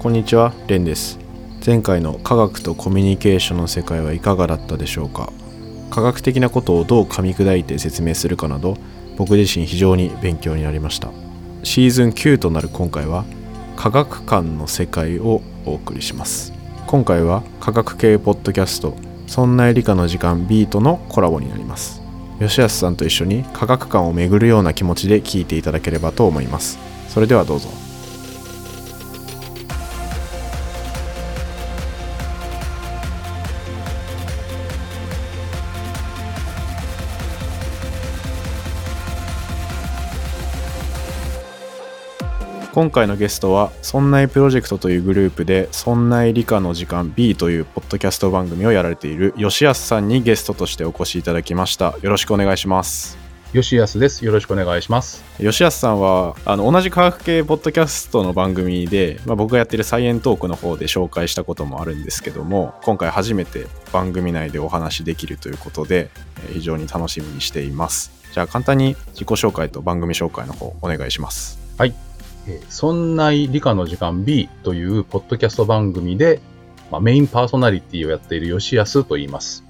こんにちは、レンです。前回の科学とコミュニケーションの世界はいかがだったでしょうか？科学的なことをどう噛み砕いて説明するかなど僕自身非常に勉強になりました。シーズン9となる今回は科学館の世界をお送りします。今回は科学系ポッドキャスト「そんな理科の時間 B」とのコラボになります。吉安さんと一緒に科学館を巡るような気持ちで聞いていただければと思います。それではどうぞ。今回のゲストは「そんないプロジェクト」というグループで「そんない理科の時間 B」というポッドキャスト番組をやられている吉安さんにゲストとしてお越しいただきましたよろしくお願いします吉安です。よろしくお願いします。吉安さんはあの同じ科学系ポッドキャストの番組で、まあ、僕がやってるサイエントークの方で紹介したこともあるんですけども今回初めて番組内でお話しできるということでえー非常に楽しみにしていますじゃあ簡単に自己紹介と番組紹介の方お願いしますはい。えーそんない理科の時間 B というポッドキャスト番組で、まあ、メインパーソナリティをやっている吉安と言います。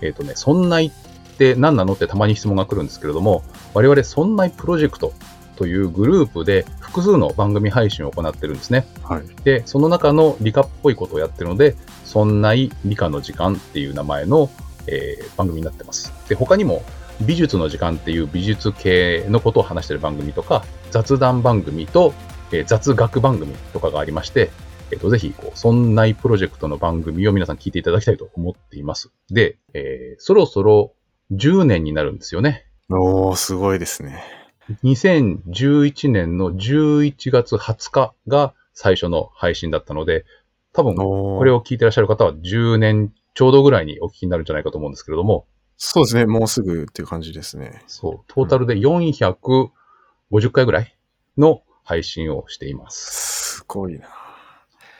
えっ、とね、そんないって何なのってたまに質問が来るんですけれども、我々そんないプロジェクトというグループで複数の番組配信を行ってるんですね。はいで、その中の理科っぽいことをやってるので、そんない理科の時間っていう名前の、えー番組になってます。で、他にも美術の時間っていう美術系のことを話してる番組とか、雑談番組と、えー雑学番組とかがありまして、えっ、と、ぜひ、こう、そんないプロジェクトの番組を皆さん聞いていただきたいと思っています。で、えーそろそろ10年になるんですよね。おーすごいですね2011年の11月20日が最初の配信だったので、多分ここれを聞いてらっしゃる方は10年ちょうどぐらいにお聞きになるんじゃないかと思うんですけれども、そうですね。もうすぐっていう感じですね。そう、トータルで450回ぐらいの配信をしています。すごいな。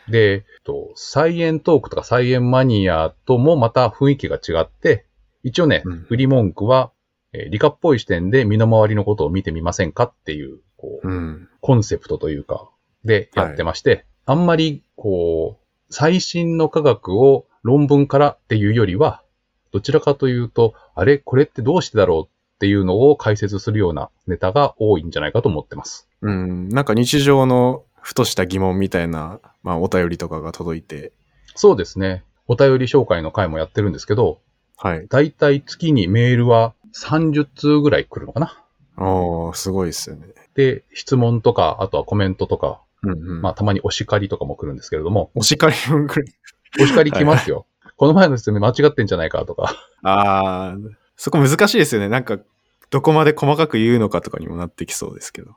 で、えっとサイエントークとかサイエンマニアともまた雰囲気が違って、一応ねうん、売り文句は、えー理科っぽい視点で身の回りのことを見てみませんかっていう、こう、うん。コンセプトというか、でやってまして、あんまり、こう、最新の科学を論文からっていうよりは、どちらかというと、あれ、これってどうしてだろうっていうのを解説するようなネタが多いんじゃないかと思ってます。うんなんか日常のふとした疑問みたいな、まあ、お便りとかが届いてそうですね。お便り紹介の回もやってるんですけど、はいだいたい月にメールは30通ぐらい来るのかな。おーすごいですよねで、質問とか、あとはコメントとか、うんうんまあたまにお叱りとかも来るんですけれども、お叱りも来る。お叱り来ますよ。この前の説明間違ってんじゃないかとか。ああ、そこ難しいですよね。なんか、どこまで細かく言うのかとかにもなってきそうですけど。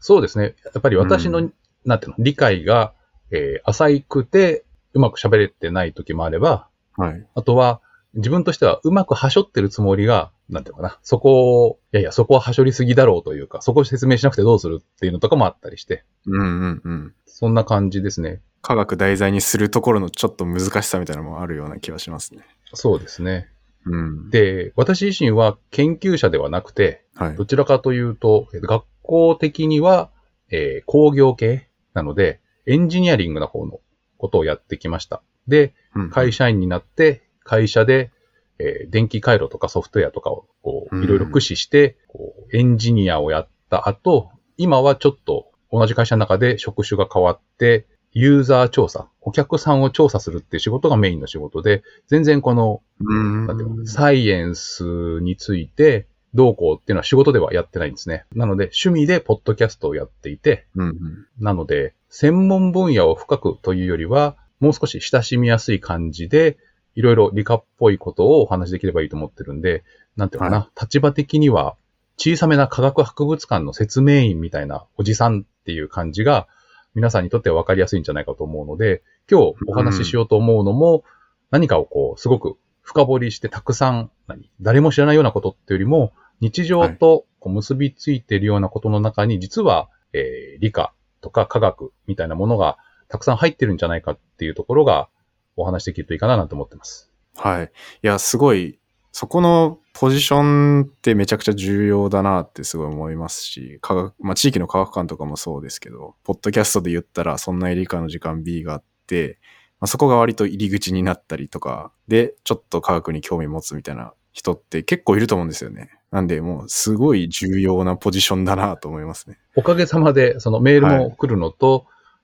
そうですね。やっぱり私の、うなんていうの、理解が、えー浅くて、うまく喋れてない時もあれば、はい。あとは、自分としてはうまくはしょってるつもりが、なんていうのかな、そこを、いやいや、そこははしょりすぎだろうというか、そこを説明しなくてどうするっていうのとかもあったりして、うんうんうん。そんな感じですね。科学題材にするところのちょっと難しさみたいなのもあるような気はしますね。そうですね。うん。で、私自身は研究者ではなくて、はいど。ちらかというと、えー学校的には、えー工業系なので、エンジニアリングの方のことをやってきました。で、うん会社員になって、会社で、えー電気回路とかソフトウェアとかを、こう、うんいろいろ駆使して、こう、エンジニアをやった後、今はちょっと同じ会社の中で職種が変わって、ユーザー調査、お客さんを調査するっていう仕事がメインの仕事で、全然このうん。なんていうのサイエンスについてどうこうっていうのは仕事ではやってないんですね。なので、趣味でポッドキャストをやっていて、うんうん。なので、専門分野を深くというよりは、もう少し親しみやすい感じで、いろいろ理科っぽいことをお話しできればいいと思ってるんで、なんていうのかな、は立場的には、小さめな科学博物館の説明員みたいなおじさんっていう感じが、皆さんにとっては分かりやすいんじゃないかと思うので、今日お話ししようと思うのも、何かをこう、すごく深掘りしてたくさん、何誰も知らないようなことっていうよりも、日常とこう結びついているようなことの中に、実は、えー理科とか科学みたいなものがたくさん入ってるんじゃないかっていうところがお話しできるといいかななんて思ってます。はい。いや、すごいそこのポジションってめちゃくちゃ重要だなってすごい思いますし、科学、まあ地域の科学館とかもそうですけど、ポッドキャストで言ったらそんな理科の時間 B があって、まあ、そこが割と入り口になったりとか、で、ちょっと科学に興味持つみたいな人って結構いると思うんですよね。なんで、もうすごい重要なポジションだなと思いますね。おかげさまで、そのメールも来るのと、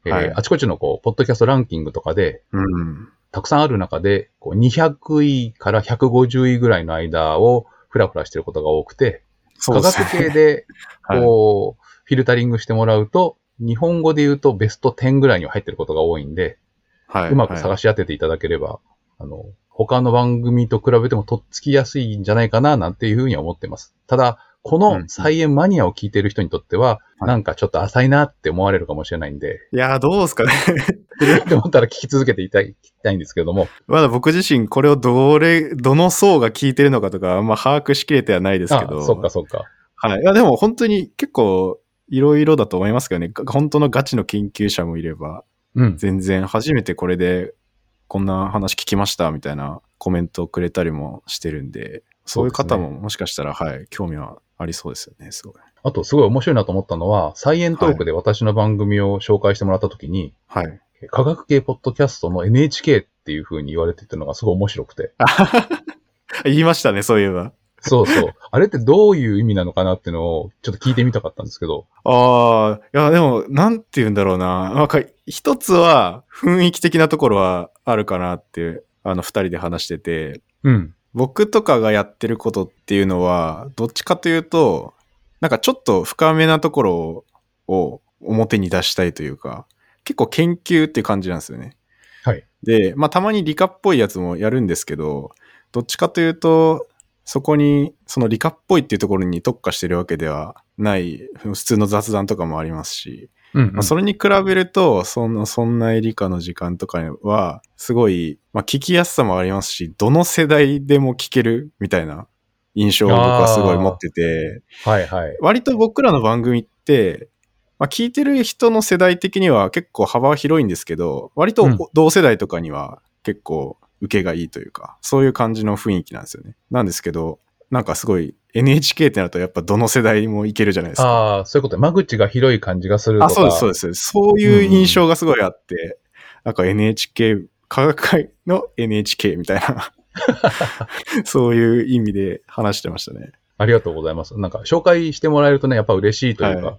はいえーあちこちのこう、ポッドキャストランキングとかで、うん。たくさんある中で、こう200位から150位ぐらいの間をフラフラしてることが多くて、科学系で、はい。こう、フィルタリングしてもらうと、日本語で言うとベスト10ぐらいには入ってることが多いんで、はうまく探し当てていただければ、あの、他の番組と比べてもとっつきやすいんじゃないかな、なんていうふうには思ってます。ただ、こうんの菜園マニアを聞いてる人にとっては、はいなんかちょっと浅いなって思われるかもしれないんで、いやー、どうですかね。って思ったら聞き続けていたい聞きたいんですけれども、まだ僕自身これをどれ、どの層が聞いてるのかとか、あんま把握しきれてはないですけど。あ、そっかそっか。はい。いや、でも本当に結構いろいろだと思いますけどね。が本当のガチの研究者もいれば、うん。全然初めてこれでこんな話聞きましたみたいなコメントをくれたりもしてるんで、そういう方ももしかしたら、はい、興味はありそうですよね、すごい。あと、すごい面白いなと思ったのは、サイエントークで私の番組を紹介してもらったときに、はい。科学系ポッドキャストの NHK っていう風に言われてたのがすごい面白くて。言いましたね、そういえば。そうそう。あれってどういう意味なのかなっていうのをちょっと聞いてみたかったんですけど。ああ、いや、でも、なんて言うんだろうな。なんか、一つは雰囲気的なところはあるかなって、あの、二人で話してて、うん。僕とかがやってることっていうのは、どっちかというと、なんかちょっと深めなところを表に出したいというか、結構研究っていう感じなんですよね。はい。で、まあたまに理科っぽいやつもやるんですけど、どっちかというと、そこに、その理科っぽいっていうところに特化してるわけではない、普通の雑談とかもありますし、うん、まあ、それに比べると、その、そんな理科の時間とかは、すごい、まあ、聞きやすさもありますし、どの世代でも聞けるみたいな印象を僕はすごい持ってて、はいはい。割と僕らの番組って、まあ、聞いてる人の世代的には結構幅は広いんですけど、割とうん同世代とかには結構受けがいいというか、そういう感じの雰囲気なんですよね。なんですけど、なんかすごい NHK ってなるとやっぱどの世代もいけるじゃないですか。ああ、そういうことで間口が広い感じがするとか。あ、そうです、そうです。そういう印象がすごいあって、なんか NHK、科学会の NHK みたいな、そういう意味で話してましたね。ありがとうございます。なんか紹介してもらえるとね、やっぱ嬉しいというか、はい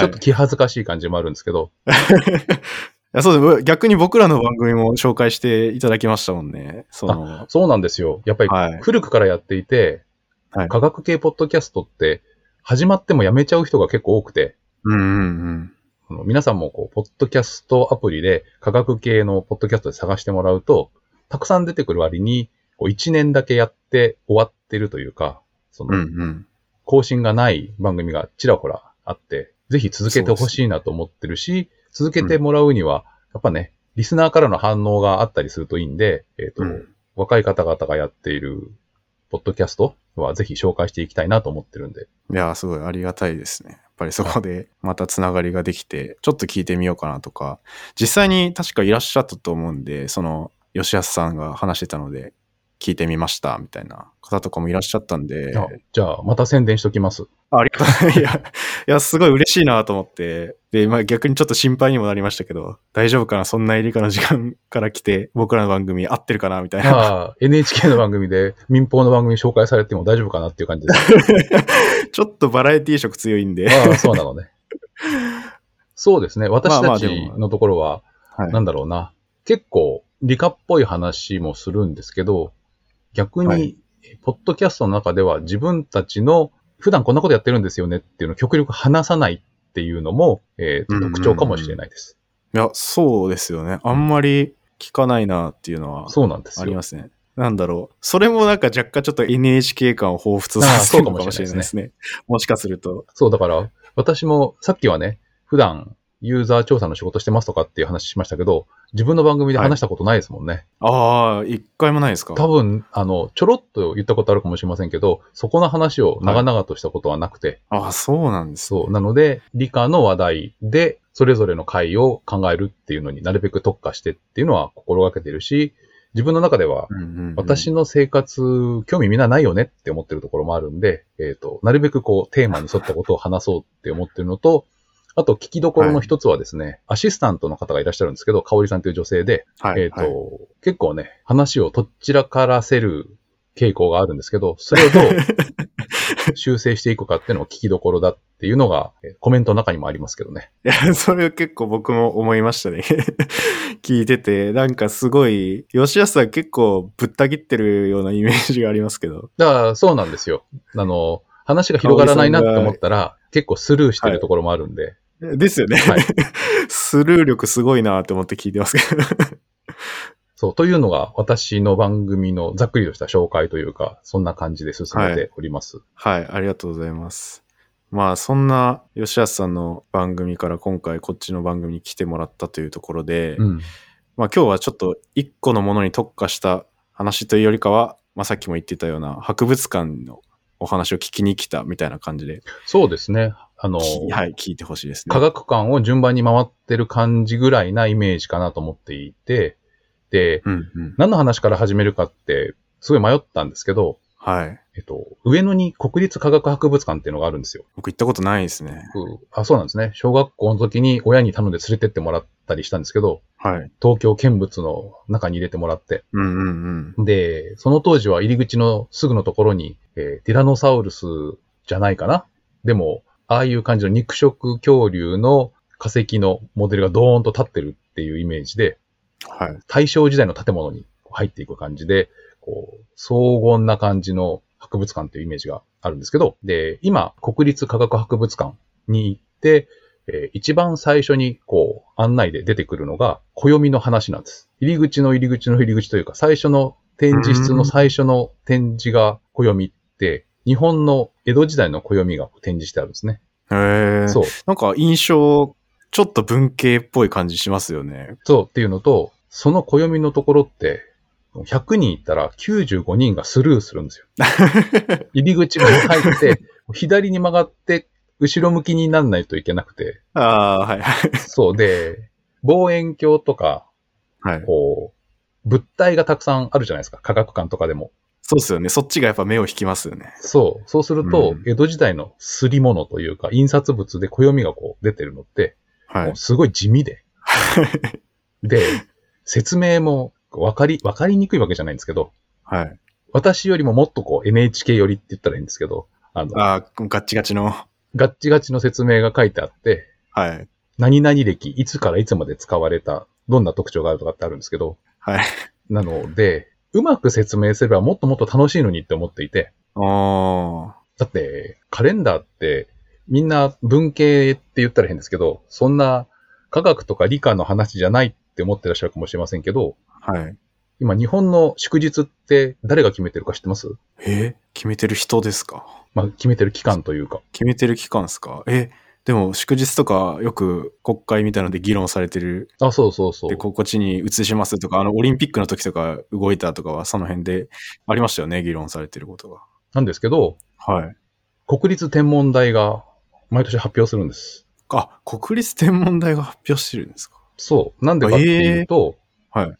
ちょっと気恥ずかしい感じもあるんですけど、そうです。逆に僕らの番組も紹介していただきましたもんね。その、そうなんですよ。やっぱりはい。古くからやっていて、はい科学系ポッドキャストって始まってもやめちゃう人が結構多くて、うんうんうん。あの皆さんもこう、ポッドキャストアプリで科学系のポッドキャストで探してもらうと、たくさん出てくる割に、こう1年だけやって終わってるというか、そうんの、うん。更新がない番組がちらほらあって、ぜひ続けてほしいなと思ってるし、続けてもらうには、やっぱね、リスナーからの反応があったりするといいんで、えっ、と、うん若い方々がやっているポッドキャストはぜひ紹介していきたいなと思ってるんで。いや、すごいありがたいですね。やっぱりそこでまたつながりができて、ちょっと聞いてみようかなとか、実際に確かいらっしゃったと思うんで、その、吉安さんが話してたので、聞いてみました、みたいな方とかもいらっしゃったんで、あじゃあ、また宣伝しときます。あありがとう。いや、いや、すごい嬉しいなと思って、で、まあ逆にちょっと心配にもなりましたけど、大丈夫かなそんなエリカの時間から来て、僕らの番組合ってるかなみたいな。ああ、NHK の番組で民放の番組紹介されても大丈夫かなっていう感じです。ちょっとバラエティ色強いんで。ああ、そうなのね。そうですね。私まあまたちのところは、はいなんだろうな。結構理科っぽい話もするんですけど、逆に、はいポッドキャストの中では自分たちの普段こんなことやってるんですよねっていうのを極力話さないっていうのも、えー特徴かもしれないです。いや、そうですよね。あんまり聞かないなっていうのはそうなんですよ。ありますね。なんだろう。それもなんか若干ちょっと NHK 感を彷彿させるのかもしれないですね。もしかすると。そう、だから、私もさっきはね、普段ユーザー調査の仕事してますとかっていう話しましたけど、自分の番組で話したことないですもんね。ああ、一回もないですか？多分、あの、ちょろっと言ったことあるかもしれませんけど、そこの話を長々としたことはなくて、ああ、そうなんです。そう。なので、理科の話題で、それぞれの回を考えるっていうのになるべく特化してっていうのは心がけてるし、自分の中では、私の生活、興味みんなないよねって思ってるところもあるんで、えっ、と、なるべくこう、テーマに沿ったことを話そうって思ってるのと、あと、聞きどころの一つはですね、アシスタントの方がいらっしゃるんですけど、香織さんという女性で、はい、えっ、と、はい結構ね、話をとっちらからせる傾向があるんですけど、それをどう 修正していくかっていうのを聞きどころだっていうのが、えーコメントの中にもありますけどね。いや、それ結構僕も思いましたね。聞いてて、なんかすごい、吉安さん結構ぶった切ってるようなイメージがありますけど。だから、そうなんですよ。あの、話が広がらないなって思ったら、結構スルーしてるところもあるんで、ですよね。はい スルー力すごいなって思って聞いてますけど。そう、というのが私の番組のざっくりとした紹介というか、そんな感じで進めております。はい、ありがとうございます。まあ、そんな吉安さんの番組から今回こっちの番組に来てもらったというところで、うん。まあ今日はちょっと一個のものに特化した話というよりかは、まあさっきも言ってたような博物館のお話を聞きに来たみたいな感じで、そうですね。あの、きはい、聞いてほしいですね。科学館を順番に回ってる感じぐらいなイメージかなと思っていて、で、うんうん。何の話から始めるかって、すごい迷ったんですけど、はい。えっと、上野に国立科学博物館っていうのがあるんですよ。僕行ったことないですね。うんあ、そうなんですね。小学校の時に親に頼んで連れてってもらったりしたんですけど、はい。東京見物の中に入れてもらって。うんうんうん。で、その当時は入り口のすぐのところに、えーティラノサウルスじゃないかなでも、ああいう感じの肉食恐竜の化石のモデルがドーンと立ってるっていうイメージで、はい。大正時代の建物に入っていく感じで、こう、荘厳な感じの博物館というイメージがあるんですけど、で、今、国立科学博物館に行って、えー一番最初に、こう、案内で出てくるのが、暦の話なんです。入り口の入り口の入り口というか、最初の展示室の最初の展示が暦って、日本の江戸時代の暦が展示してあるんですね。へえ。そう。なんか印象、ちょっと文系っぽい感じしますよね。そうっていうのと、その暦のところって、100人いったら95人がスルーするんですよ。入り口から入って、左に曲がって、後ろ向きにならないといけなくて、ああ、はい。そうで、望遠鏡とか、はい。こう、物体がたくさんあるじゃないですか、科学館とかでも。そうですよね。そっちがやっぱ目を引きますよね。そう。そうすると、うん江戸時代のすり物というか、印刷物で暦がこう出てるのって、はい。すごい地味で。で、説明もわかり、わかりにくいわけじゃないんですけど、はい。私よりももっとこう NHK 寄りって言ったらいいんですけど、あの、ああ、ガッチガチの。ガッチガチの説明が書いてあって、はい。何々歴、いつからいつまで使われた、どんな特徴があるとかってあるんですけど、はい。なので、うまく説明すればもっともっと楽しいのにって思っていて、あだって、カレンダーって、みんな文系って言ったら変ですけど、そんな科学とか理科の話じゃないって思ってらっしゃるかもしれませんけど、あ。はい。今日本の祝日って誰が決めてるか知ってます？え？決めてる人ですか？まあ、決めてる期間というか。決めてる期間ですか？え？でも祝日とかよく国会みたいなので議論されてる。あ、そうそうそうで、。ここっちに移しますとか、あの、オリンピックの時とか動いたとかはその辺でありましたよね、議論されてることが。なんですけど、はい。国立天文台が毎年発表するんです。あ、国立天文台が発表してるんですか？そう。なんでかっていうと、はい。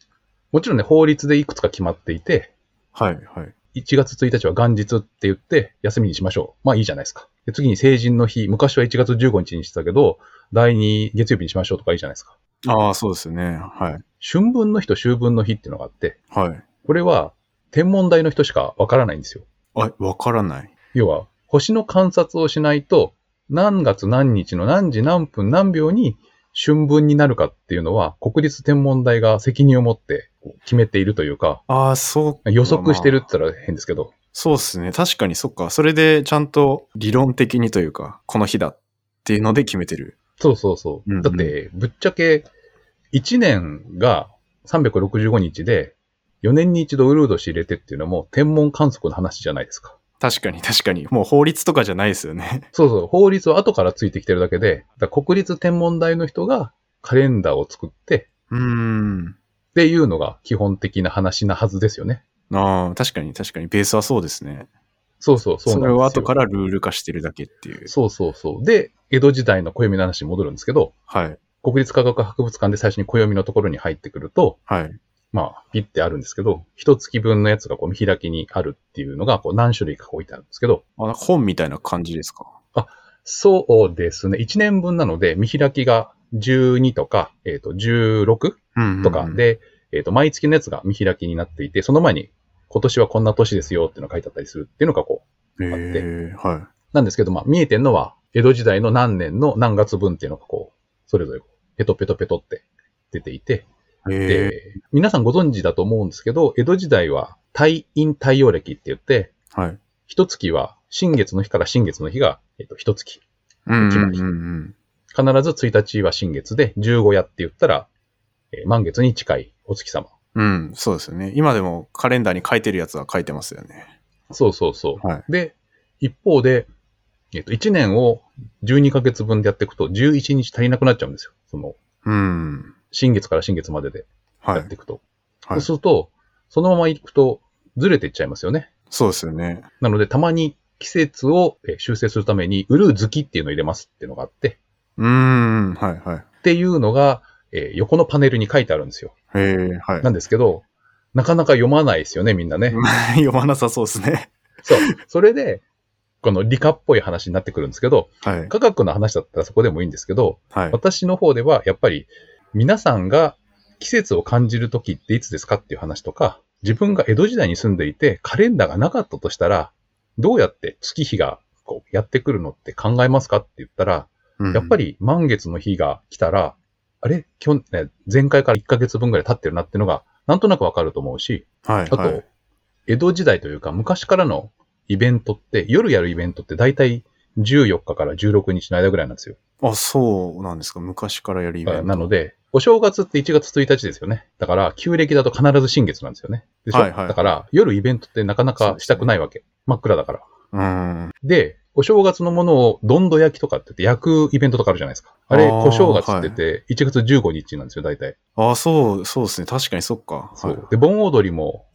もちろんね、法律でいくつか決まっていて、はい、はい。1月1日は元日って言って休みにしましょう。まあいいじゃないですか。で次に成人の日、昔は1月15日にしてたけど、第2月曜日にしましょうとかいいじゃないですか。ああ、そうですよね。はい。春分の日と秋分の日っていうのがあって、はい。これは天文台の人しかわからないんですよ。あ、わからない。要は、星の観察をしないと、何月何日の何時何分何秒に春分になるかっていうのは、国立天文台が責任を持って決めているというか、ああ、そう。予測してるってまあ言ったら変ですけど、そうですね。確かにそっか。それでちゃんと理論的にというか、この日だっていうので決めてる。そうそうそう。うんうんだって、ぶっちゃけ、1年が365日で、4年に一度ウルード氏入れてっていうのも天文観測の話じゃないですか。確かに確かに。もう法律とかじゃないですよね。そうそう、法律は後からついてきてるだけで、国立天文台の人がカレンダーを作って、うーん。っていうのが基本的な話なはずですよね。ああ、確かに確かに。ベースはそうですね。そうそう、そうそ。れを後からルール化してるだけっていう。そうそうそう。で、江戸時代の暦の話に戻るんですけど、はい。国立科学博物館で最初に暦のところに入ってくると、はい。まあ、ピッてあるんですけど、一月分のやつがこう見開きにあるっていうのが、こう何種類か置いてあるんですけど、あ、本みたいな感じですか？そうですね。1年分なので、見開きが12とか、えっ、と、16うんとか、で、えっ、と、毎月のやつが見開きになっていて、その前に、今年はこんな年ですよっていうのが書いてあったりするっていうのがこう、へあって。えはなんですけど、まあ、見えてんのは、江戸時代の何年の何月分っていうのがこう、それぞれペトペトペトって出ていて、で、皆さんご存知だと思うんですけど、江戸時代は、太陰太陽暦って言って、はい。一月は新月の日から新月の日が、えっと、一月。うん決まり。必ず1日は新月で、15夜って言ったら、えー満月に近いお月様。うん。うん、そうですよね。今でもカレンダーに書いてるやつは書いてますよね。そうそうそう。はい。で、一方で、えっと、1年を12ヶ月分でやっていくと、11日足りなくなっちゃうんですよ。その、うん。新月から新月までではいやってい。くと。はいそうすると、そのまま行くと、ずれていっちゃいますよね。そうですよね。なので、たまに季節をえー修正するために、ウルー月っていうのを入れますっていうのがあって、うーん。はいはい。っていうのが、えー横のパネルに書いてあるんですよ。へえはい。なんですけど、なかなか読まないですよね、みんなね。読まなさそうですね。そう。それで、この理科っぽい話になってくるんですけど、はい。科学の話だったらそこでもいいんですけど、はい。私の方ではやっぱり皆さんが季節を感じる時っていつですかっていう話とか、自分が江戸時代に住んでいてカレンダーがなかったとしたら、どうやって月日がこうやってくるのって考えますかって言ったら、やっぱり、り満月の日が来たら、あれ？去年、前回から1ヶ月分ぐらい経ってるなっていうのが、なんとなくわかると思うし、はい。あと、はい江戸時代というか昔からのイベントって、夜やるイベントって大体14日から16日の間ぐらいなんですよ。あ、そうなんですか。昔からやるイベント。なので、お正月って1月1日ですよね。だから、旧暦だと必ず新月なんですよね。でしょ、はいはいだから、夜イベントってなかなかしたくないわけ。真っ暗だから。うん。で、お正月のものをどんど焼きとかって言って焼くイベントとかあるじゃないですか。あれ、小正月って言って1月15日なんですよ、大体。あ、そう、そうですね。確かにそっか。はいそう。で、盆踊りも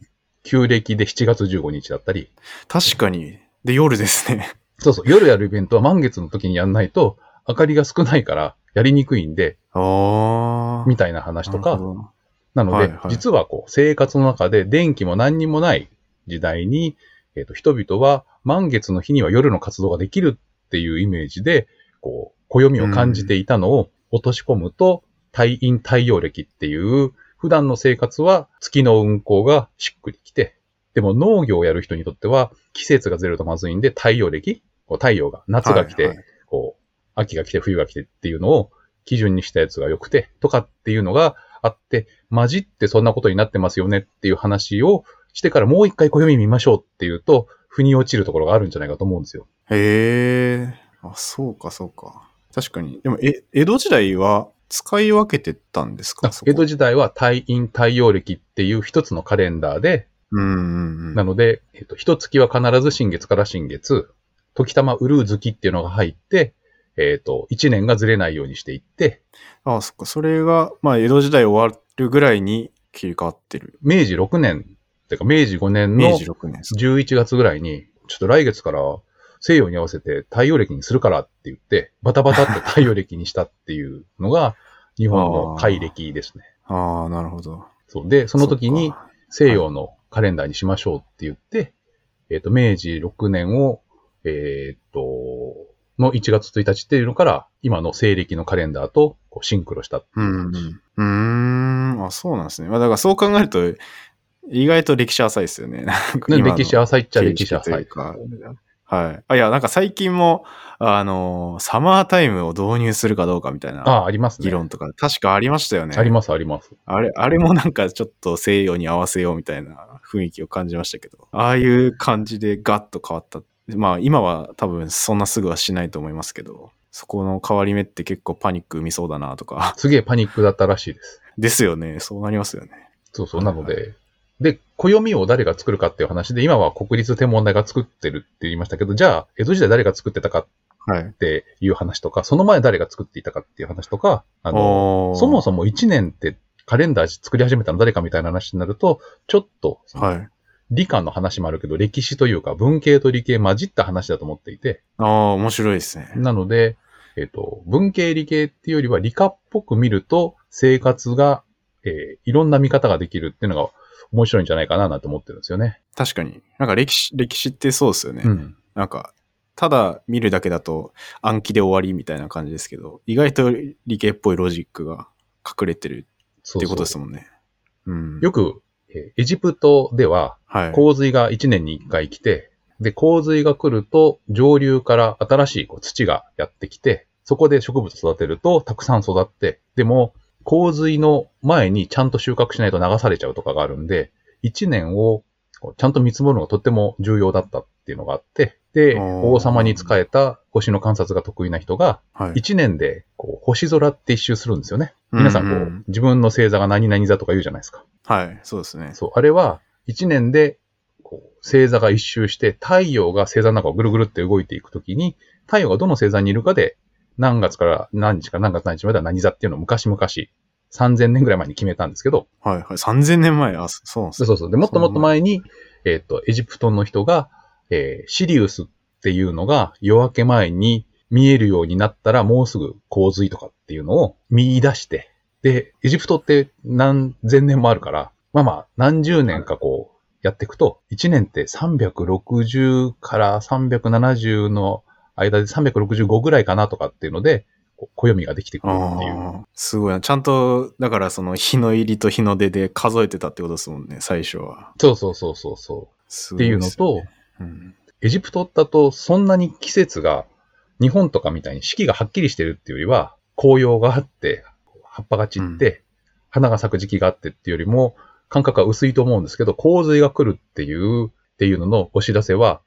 旧暦で7月15日だったり、確かに。で、夜ですね。そうそう、夜やるイベントは満月の時にやんないと、明かりが少ないからやりにくいんで、ああ。みたいな話とか、なるほどなので、はいはい実はこう、生活の中で電気も何にもない時代に、えっ、と、人々は満月の日には夜の活動ができるっていうイメージで、こう、暦を感じていたのを落とし込むと、太陰太陽暦っていう、普段の生活は月の運行がしっくりきて、でも農業をやる人にとっては季節がずれるとまずいんで太陽暦太陽が、夏が来て、はいはい。こう、秋が来て冬が来てっていうのを基準にしたやつが良くて、とかっていうのがあって、混じってそんなことになってますよねっていう話をしてからもう一回暦見ましょうっていうと、腑に落ちるところがあるんじゃないかと思うんですよ。へえ。あ、そうか、そうか。確かに。でも、え、江戸時代は使い分けてたんですか？江戸時代は太陰太陽暦っていう一つのカレンダーで、うんうんうん。なので、えっと、一月は必ず新月から新月、時たまウルー月っていうのが入って、えっと、一年がずれないようにしていって、あ、そっか。それが、まあ、江戸時代終わるぐらいに切り替わってる。明治6年、てか明治5年の明治6年ですか。11月ぐらいに、ちょっと来月から西洋に合わせて太陽暦にするからって言って、バタバタって太陽暦にしたっていうのが、日本の改暦ですね。ああ、なるほど。そう。で、その時に西洋のカレンダーにしましょうって言って、えっ、と、明治6年を、えっ、と、の1月1日っていうのから、今の西暦のカレンダーとこうシンクロしたううん話。うん。うーん。あ、そうなんですね。まあ、だからそう考えると、意外と歴史浅いですよね。歴史浅いっちゃ歴史浅い。はい。あ、いや、なんか最近も、あの、サマータイムを導入するかどうかみたいなああ、ありますね。議論とか、確かありましたよね。あります、あります。あれ、あれもなんかちょっと西洋に合わせようみたいな雰囲気を感じましたけど、ああいう感じでガッと変わった。まあ今は多分そんなすぐはしないと思いますけど、そこの変わり目って結構パニック生みそうだなとか。すげえパニックだったらしいです。ですよね。そうなりますよね。そうそう。はないので、で、暦を誰が作るかっていう話で、今は国立天文台が作ってるって言いましたけど、じゃあ、江戸時代誰が作ってたかっ。ていう話とか、その前誰が作っていたかっていう話とか、あの、そもそも1年ってカレンダー作り始めたの誰かみたいな話になると、ちょっと、はい。理科の話もあるけど、歴史というか文系と理系混じった話だと思っていて、ああ、面白いですね。なので、えっ、と、文系理系っていうよりは理科っぽく見ると、生活がえーいろんな見方ができるっていうのが面白いんじゃないかななんて思ってるんですよね。確かに。なんか歴史、歴史ってそうですよね。うん。なんか、ただ見るだけだと暗記で終わりみたいな感じですけど、意外と理系っぽいロジックが隠れてるそっていうことですもんね。うん。よく、えーエジプトでははい。洪水が1年に1回来て、で、洪水が来ると上流から新しいこう土がやってきて、そこで植物育てるとたくさん育って、でも洪水の前にちゃんと収穫しないと流されちゃうとかがあるんで、1年をちゃんと見積もるのがとっても重要だったっていうのがあって、で、王様に仕えた星の観察が得意な人が、はい。1年でこう星空って一周するんですよね。皆さんこう、うんうん自分の星座が何々座とか言うじゃないですか。はい。そうですね。そう、あれは、一年で、こう、星座が一周して、太陽が星座の中をぐるぐるって動いていくときに、太陽がどの星座にいるかで、何月から何日から何月何日までは何座っていうのを昔々、3000年ぐらい前に決めたんですけど、はいはい。3000年前。あ、そそうなんですねそうそう。で、もっともっと前に、えっ、と、エジプトの人が、えーシリウスっていうのが夜明け前に見えるようになったらもうすぐ洪水とかっていうのを見出して、で、エジプトって何千年もあるから、まあまあ、何十年かこう、やっていくと、1年って360から370の間で365ぐらいかなとかっていうので、暦ができてくるっていう。すごいな。ちゃんと、だからその日の入りと日の出で数えてたってことですもんね、最初は。そうそうそうそうそう。すっていうのと、うん、エジプトだとそんなに季節が日本とかみたいに四季がはっきりしてるっていうよりは紅葉があって葉っぱが散って、花が咲く時期があってっていうよりも感覚が薄いと思うんですけど洪水が来るっていうっていうののお知らせは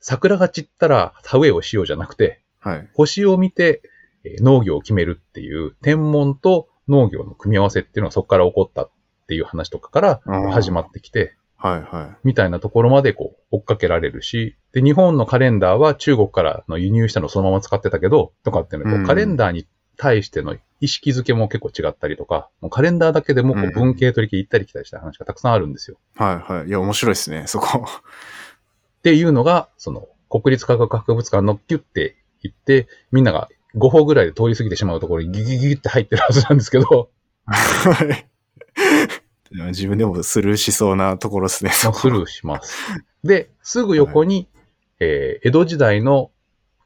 桜が散ったら田植えをしようじゃなくてはい。星を見てえー農業を決めるっていう天文と農業の組み合わせっていうのがそこから起こったっていう話とかから始まってきて、はいはみたいなところまでこう追っかけられるし、で、日本のカレンダーは中国からの輸入したのをそのまま使ってたけど、とかっていうのと、うんカレンダーに対しての意識づけも結構違ったりとか、もうカレンダーだけでもこう文系取り系行ったり来たりした話がたくさんあるんですよ。い。はいはい。いや、面白いですね、そこ。っていうのが、その、国立科学博物館のキュッて行って、みんなが5歩ぐらいで通り過ぎてしまうところにギュギュギュって入ってるはずなんですけど、はい。自分でもスルーしそうなところですね、スルーします。で、すぐ横に、えー江戸時代の、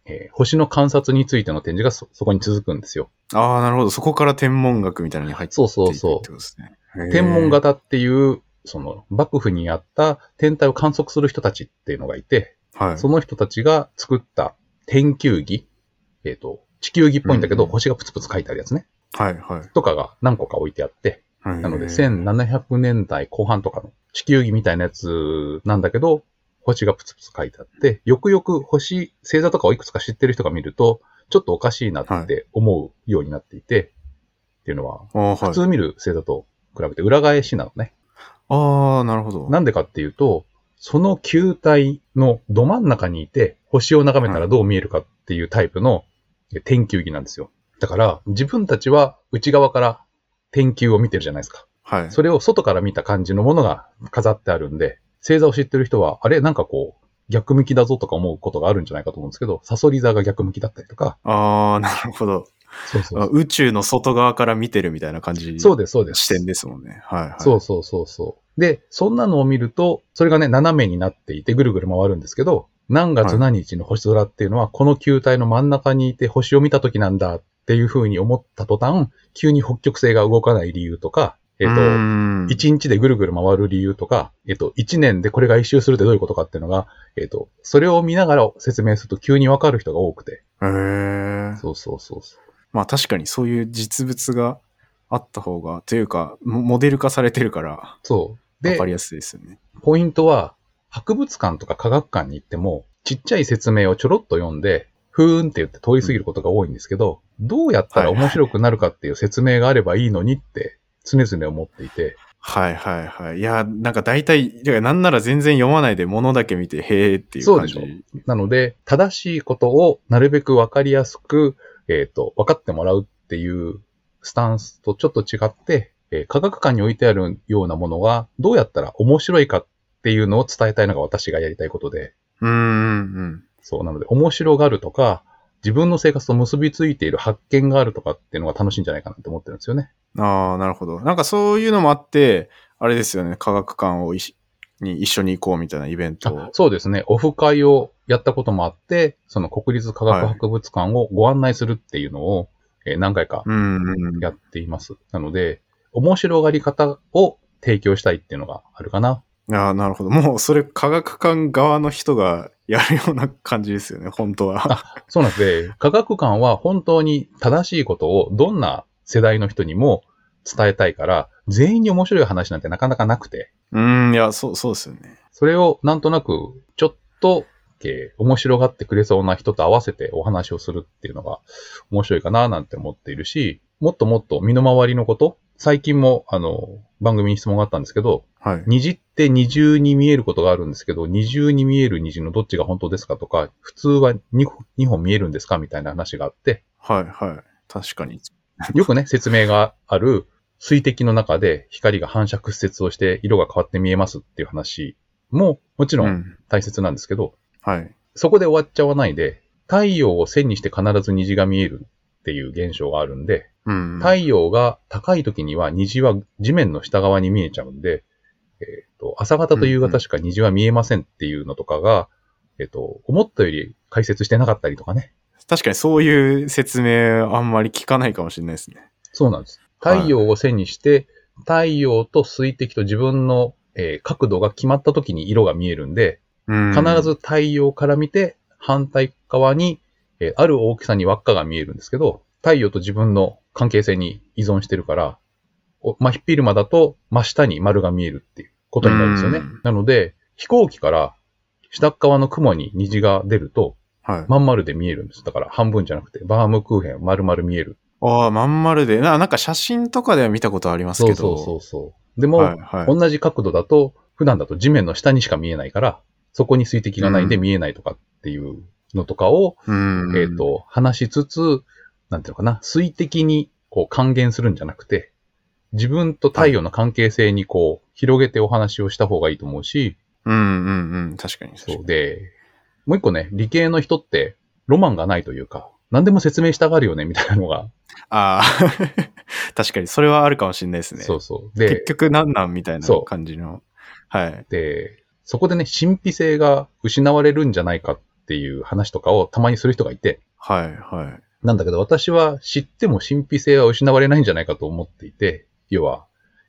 えー星の観察についての展示がそそこに続くんですよ。ああ、なるほど。そこから天文学みたいなのに入っていそうっていくそうそうってことですね。へー天文。型っていう、その、幕府にあった天体を観測する人たちっていうのがいて、はい。その人たちが作った天球儀、えっ、と、地球儀っぽいんだけど、うんうん星がプツプツ書いてあるやつね。はいはい。とかが何個か置いてあって、ななので、1700年代後半とかの地球儀みたいなやつなんだけど、星がプツプツ書いてあって、よくよく星、星座とかをいくつか知ってる人が見ると、ちょっとおかしいなって思うようになっていて、っていうのは、普通見る星座と比べて裏返しなのね。ああ、なるほど。なんでかっていうと、その球体のど真ん中にいて、星を眺めたらどう見えるかっていうタイプのえ天球儀なんですよ。だから、自分たちは内側から天球を見てるじゃないですか。はい。それを外から見た感じのものが飾ってあるんで、星座を知ってる人は、あれなんかこう、逆向きだぞとか思うことがあるんじゃないかと思うんですけど、サソリ座が逆向きだったりとか、ああ、なるほど。そうそうあ宇宙の外側から見てるみたいな感じ。そうです、そうです。視点ですもんね。はいはい。そうそうそうそう。で、そんなのを見ると、それがね、斜めになっていてぐるぐる回るんですけど、何月何日の星空っていうのは、この球体の真ん中にいて星を見た時なんだっていう風に思った途端、急に北極星が動かない理由とか、えっ、と、と一日でぐるぐる回る理由とか、えっ、と、一年でこれが一周するってどういうことかっていうのが、えっ、と、それを見ながら説明すると急にわかる人が多くて。へえ。そうそうそうそう。まあ確かにそういう実物があった方が、というか、モモデル化されてるから、そう。でわか、りやすいですよね。ポイントは、博物館とか科学館に行っても、ちっちゃい説明をちょろっと読んで、ふーんって言って通り過ぎることが多いんですけど、どうやったら面白くなるかっていう説明があればいいのにって常々思っていて、はいはいはい。いや、なんか大体、なんなら全然読まないで物だけ見て、へーっていう感じ。そうでしなので、正しいことをなるべくわかりやすく、えっ、と、分かってもらうっていうスタンスとちょっと違って、えー科学館に置いてあるようなものがどうやったら面白いかっていうのを伝えたいのが私がやりたいことで、うーん、うん。そう、なので、面白がるとか、自分の生活と結びついている発見があるとかっていうのが楽しいんじゃないかなって思ってるんですよね。ああ、なるほど。なんかそういうのもあって、あれですよね、科学館をに一緒に行こうみたいなイベントあを。そうですね。オフ会をやったこともあって、その国立科学博物館をご案内するっていうのを、えー何回か。やっています。なので、面白がり方を提供したいっていうのがあるかな。ああ、なるほど。もうそれ科学館側の人がやるような感じですよね、本当は。そうなんですね。科学館は本当に正しいことをどんな世代の人にも伝えたいから、全員に面白い話なんてなかなかなくて、うん、いや、そう、そうですよね。それをなんとなくちょっと、えー面白がってくれそうな人と合わせてお話をするっていうのが面白いかななんて思っているし、もっともっと身の回りのこと、最近もあの番組に質問があったんですけど、はい。虹って二重に見えることがあるんですけど、二重に見える虹のどっちが本当ですかとか、普通は 2, 2本見えるんですかみたいな話があって、はい、はい。確かに。よくね、説明がある水滴の中で光が反射屈折をして色が変わって見えますっていう話ももちろうんん。大切なんですけど、はい。そこで終わっちゃわないで、太陽を線にして必ず虹が見えるっていう現象があるんで、うん。太陽が高い時には虹は地面の下側に見えちゃうんで、えっ、と、朝方と夕方しか虹は見えませんっていうのとかが、えっ、と、思ったより解説してなかったりとかね。確かにそういう説明あんまり聞かないかもしれないですね。そうなんです。はい太陽を線にして、太陽と水滴と自分の、えー角度が決まった時に色が見えるんで、うん。必ず太陽から見て、反対側に、えーある大きさに輪っかが見えるんですけど、太陽と自分の関係性に依存してるから、お真昼間だと真下に丸が見えるっていうことになるんですよねうん。なので、飛行機から下っ側の雲に虹が出ると、はい。まん丸で見えるんです。だから半分じゃなくて、バームクーヘン丸々見える。ああ、まん丸で、な、なんか写真とかでは見たことありますけど。そうそうそう。でも、はい、はい。同じ角度だと、普段だと地面の下にしか見えないから、そこに水滴がないんで見えないとかっていうのとかを、うん。えっ、、と、話しつつ、なんていうのかな、水滴にこう還元するんじゃなくて、自分と太陽の関係性にこう、広げてお話をした方がいいと思うし、うんうんうん。確かに。確かにそうで、もう一個ね、理系の人ってロマンがないというか、何でも説明したがるよね、みたいなのが、ああ、確かに、それはあるかもしれないですね。そうそう。で結、局何なんみたいな感じの。はい。で、そこでね、神秘性が失われるんじゃないかっていう話とかをたまにする人がいて、はい、はい。なんだけど私は知っても神秘性は失われないんじゃないかと思っていて、要は、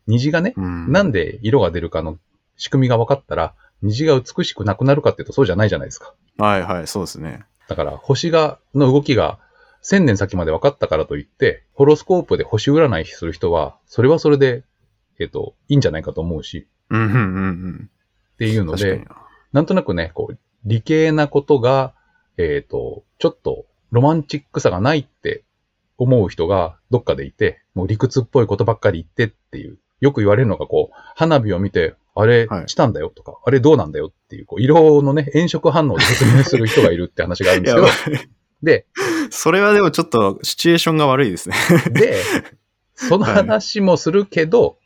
虹がね、うんなんで色が出るかの仕組みが分かったら、虹が美しくなくなるかっていうとそうじゃないじゃないですか。はい、はい、そうですね。だから、星が、の動きが千年先まで分かったからといって、ホロスコープで星占いする人は、それはそれで、えっ、と、いいんじゃないかと思うし、うん、うん、うんっていううん。のでな。なんとなくね、こう、理系なことが、えっ、と、ちょっとロマンチックさがないって思う人がどっかでいて、もう理屈っぽいことばっかり言ってっていう、よく言われるのがこう、花火を見て、あれはいしたんだよとか、あれどうなんだよっていう、こう、色のね、炎色反応で説明する人がいるって話があるんですけどい、で、それはでもちょっとシチュエーションが悪いですね。で、その話もするけど、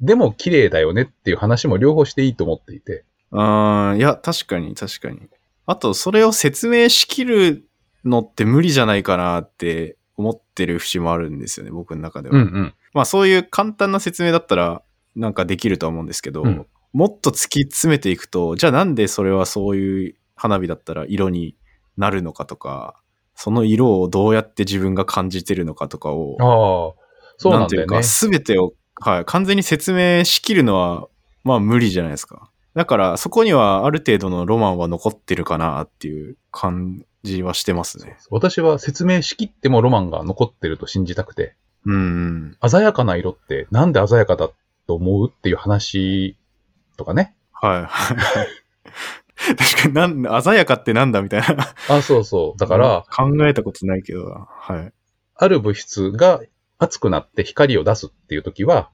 でも綺麗だよねっていう話も両方していいと思っていて、あーいや、確かに、確かに。あと、それを説明しきるのって無理じゃないかなって思ってる節もあるんですよね、僕の中では。うんうん。まあ、そういう簡単な説明だったら、なんかできるとは思うんですけど、うんもっと突き詰めていくと、じゃあなんでそれはそういう花火だったら色になるのかとか、その色をどうやって自分が感じてるのかとかを、ああ、そうなんだよねていうか、。すべてを、はい、完全に説明しきるのは、まあ無理じゃないですか。だから、そこにはある程度のロマンは残ってるかなっていう感じはしてますね。私は説明しきってもロマンが残ってると信じたくて、うんうん。鮮やかな色ってなんで鮮やかだと思うっていう話とかね。はい。はい 確かになん、鮮やかってなんだみたいな。あ、そうそう。だから、考えたことないけど、はい。ある物質が熱くなって光を出すっていう時は、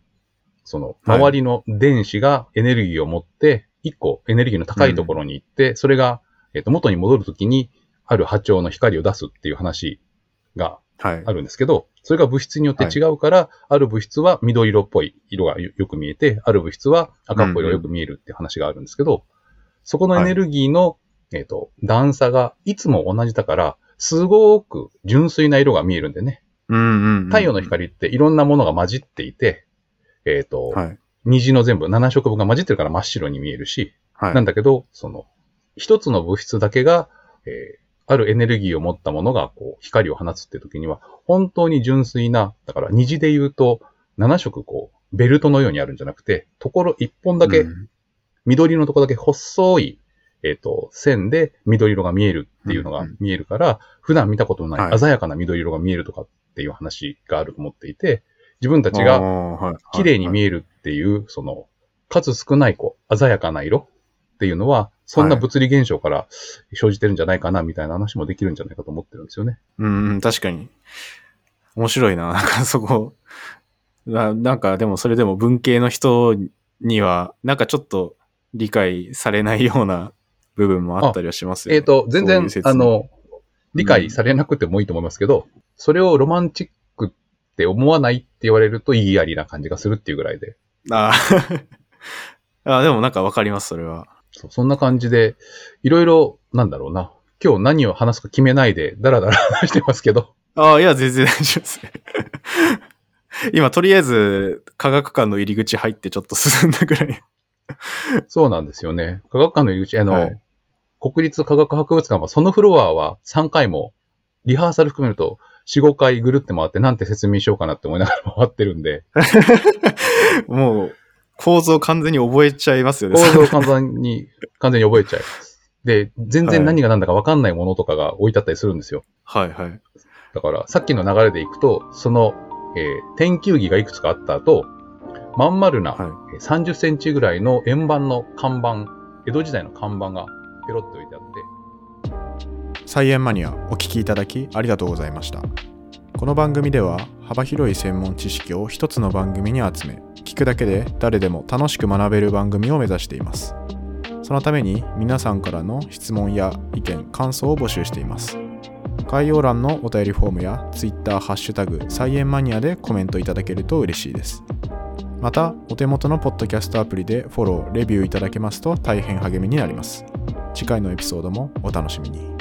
そのはい周りの電子がエネルギーを持って、一個エネルギーの高いところに行って、それが、えっと元に戻る時に、ある波長の光を出すっていう話がはい。あるんですけど、それが物質によって違うから、ある物質は緑色っぽい色がよよく見えて、ある物質は赤っぽい色がよく見えるっていう話があるんですけど、そこのエネルギーの、えっ、と、段差がいつも同じだから、すごく純粋な色が見えるんでね。うんうん、うん。太陽の光っていろんなものが混じっていて、えっ、と、はい。虹の全部7色分が混じってるから真っ白に見えるし、はい。なんだけど、その、一つの物質だけが、えーあるエネルギーを持ったものが、こう、光を放つって時には、本当に純粋な、だから虹で言うと、7色こう、ベルトのようにあるんじゃなくて、ところ一本だけ、うん緑のとこだけ細い、えっ、と、線で緑色が見えるっていうのがうんうん見えるから、普段見たことのなはいい鮮やかな緑色が見えるとかっていう話があると思っていて、自分たちあが綺麗に見ええるっていう、その、数少ない、こう、鮮やかな色っていうのは、そんな物理現象から生じてるんじゃないかな、みたいな話もできるんじゃないかと思ってるんですよね。うんうん、確かに。面白いな。なんかそこ、ななんかでもそれでも文系の人には、なんかちょっと理解されないような部分もあったりはしますよね。えっ、と、全然そういう、説あの、理解されなくてもいいと思いますけど、それをロマンチックって思わないって言われると意義ありな感じがするっていうぐらいで、あー あー、でもなんかわかります、それは。そうそんな感じで、いろいろ、なんだろうな、今日何を話すか決めないで、だらだら話してますけど、ああ、いや、全然大丈夫です。今、とりあえず、科学館の入り口入ってちょっと進んだぐらい。そうなんですよね。科学館の入り口、あの、はい国立科学博物館は、そのフロアは3回も、リハーサル含めると4、5回ぐるって回って、なんて説明しようかなって思いながら回ってるんで、もう、構造完全に覚えちゃいますよね。構造を完全に、完全に覚えちゃいます。で、全然何が何だか分かんないものとかが置いてあったりするんですよ。はいはい。だから、さっきの流れでいくと、その、えー天球儀がいくつかあった後、まん丸な、はい。えー30センチぐらいの円盤の看板、江戸時代の看板がペロッと置いてあって、サイエンマニアお聞きいただきありがとうございました。この番組では幅広い専門知識を一つの番組に集め聞くだけで誰でも楽しく学べる番組を目指しています。そのために皆さんからの質問や意見感想を募集しています。概要欄のお便りフォームや Twitter ハッシュタグサイエンマニアでコメントいただけると嬉しいですまたお手元のポッドキャストアプリでフォローレビューいただけますと大変励みになります。次回のエピソードもお楽しみに。